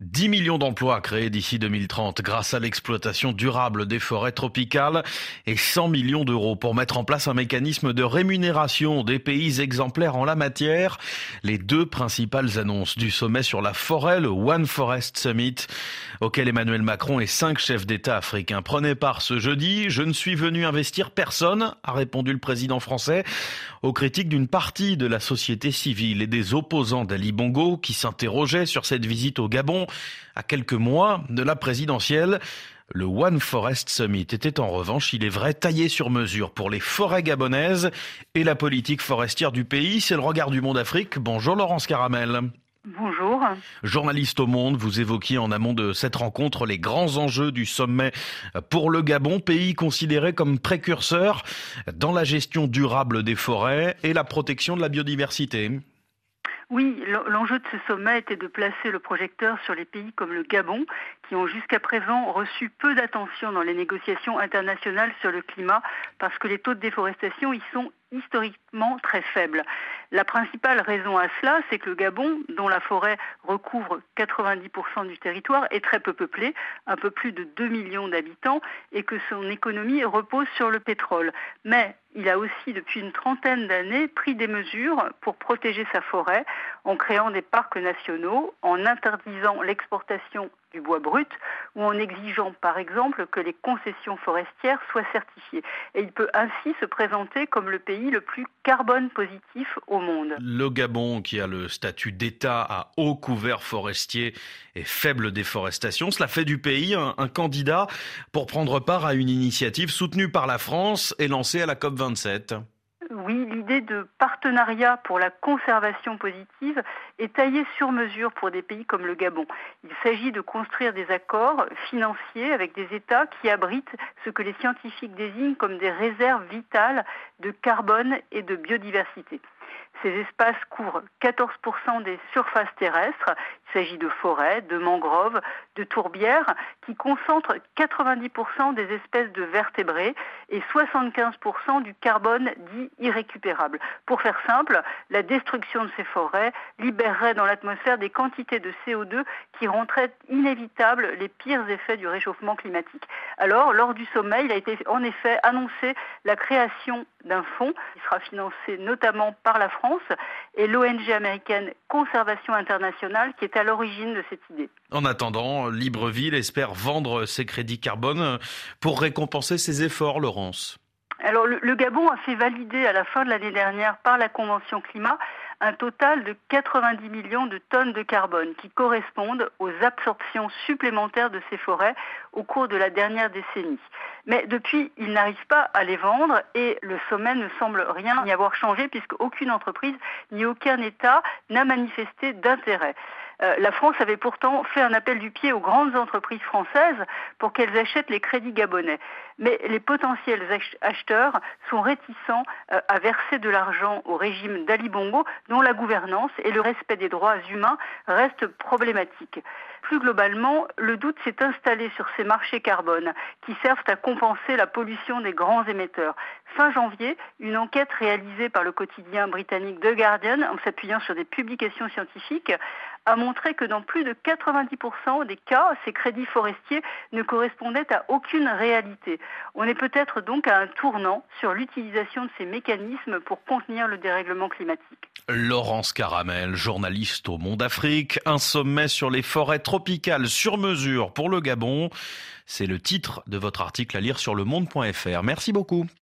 10 millions d'emplois créés d'ici 2030 grâce à l'exploitation durable des forêts tropicales et 100 millions d'euros pour mettre en place un mécanisme de rémunération des pays exemplaires en la matière. Les deux principales annonces du sommet sur la forêt, le One Forest Summit, auquel Emmanuel Macron et cinq chefs d'État africains prenaient part ce jeudi. Je ne suis venu investir personne, a répondu le président français aux critiques d'une partie de la société civile et des opposants d'Ali Bongo qui s'interrogeaient sur cette visite au Gabon à quelques mois de la présidentielle. Le One Forest Summit était en revanche, il est vrai, taillé sur mesure pour les forêts gabonaises et la politique forestière du pays. C'est le regard du monde Afrique. Bonjour Laurence Caramel. Bonjour. Journaliste au Monde, vous évoquiez en amont de cette rencontre les grands enjeux du sommet pour le Gabon, pays considéré comme précurseur dans la gestion durable des forêts et la protection de la biodiversité. Oui, l'enjeu de ce sommet était de placer le projecteur sur les pays comme le Gabon, qui ont jusqu'à présent reçu peu d'attention dans les négociations internationales sur le climat, parce que les taux de déforestation y sont historiquement très faibles. La principale raison à cela, c'est que le Gabon, dont la forêt recouvre 90% du territoire, est très peu peuplé, un peu plus de 2 millions d'habitants, et que son économie repose sur le pétrole. Mais il a aussi, depuis une trentaine d'années, pris des mesures pour protéger sa forêt en créant des parcs nationaux, en interdisant l'exportation du bois brut ou en exigeant par exemple que les concessions forestières soient certifiées. Et il peut ainsi se présenter comme le pays le plus carbone positif au monde. Le Gabon, qui a le statut d'État à haut couvert forestier et faible déforestation, cela fait du pays un, candidat pour prendre part à une initiative soutenue par la France et lancée à la COP27 oui, l'idée de partenariat pour la conservation positive est taillée sur mesure pour des pays comme le Gabon. Il s'agit de construire des accords financiers avec des États qui abritent ce que les scientifiques désignent comme des réserves vitales de carbone et de biodiversité. Ces espaces couvrent 14% des surfaces terrestres. Il s'agit de forêts, de mangroves, de tourbières qui concentrent 90% des espèces de vertébrés et 75% du carbone dit irrécupérable. Pour faire simple, la destruction de ces forêts libérerait dans l'atmosphère des quantités de CO2 qui rendraient inévitables les pires effets du réchauffement climatique. Alors, lors du sommet, il a été en effet annoncé la création d'un fonds qui sera financé notamment par la France et l'ONG américaine Conservation Internationale qui est à l'origine de cette idée. En attendant, Libreville espère vendre ses crédits carbone pour récompenser ses efforts, Laurence. Alors le, le Gabon a fait valider à la fin de l'année dernière par la Convention climat un total de 90 millions de tonnes de carbone qui correspondent aux absorptions supplémentaires de ces forêts au cours de la dernière décennie. Mais depuis, ils n'arrivent pas à les vendre et le sommet ne semble rien y avoir changé puisque aucune entreprise ni aucun État n'a manifesté d'intérêt. Euh, la France avait pourtant fait un appel du pied aux grandes entreprises françaises pour qu'elles achètent les crédits gabonais. Mais les potentiels acheteurs sont réticents euh, à verser de l'argent au régime d'Ali Bongo, dont la gouvernance et le respect des droits humains restent problématiques. Plus globalement, le doute s'est installé sur ces marchés carbone qui servent à compenser la pollution des grands émetteurs. Fin janvier, une enquête réalisée par le quotidien britannique The Guardian, en s'appuyant sur des publications scientifiques, a montré que dans plus de 90% des cas, ces crédits forestiers ne correspondaient à aucune réalité. On est peut-être donc à un tournant sur l'utilisation de ces mécanismes pour contenir le dérèglement climatique. Laurence Caramel, journaliste au Monde Afrique, un sommet sur les forêts tropicales sur mesure pour le Gabon. C'est le titre de votre article à lire sur le monde.fr. Merci beaucoup.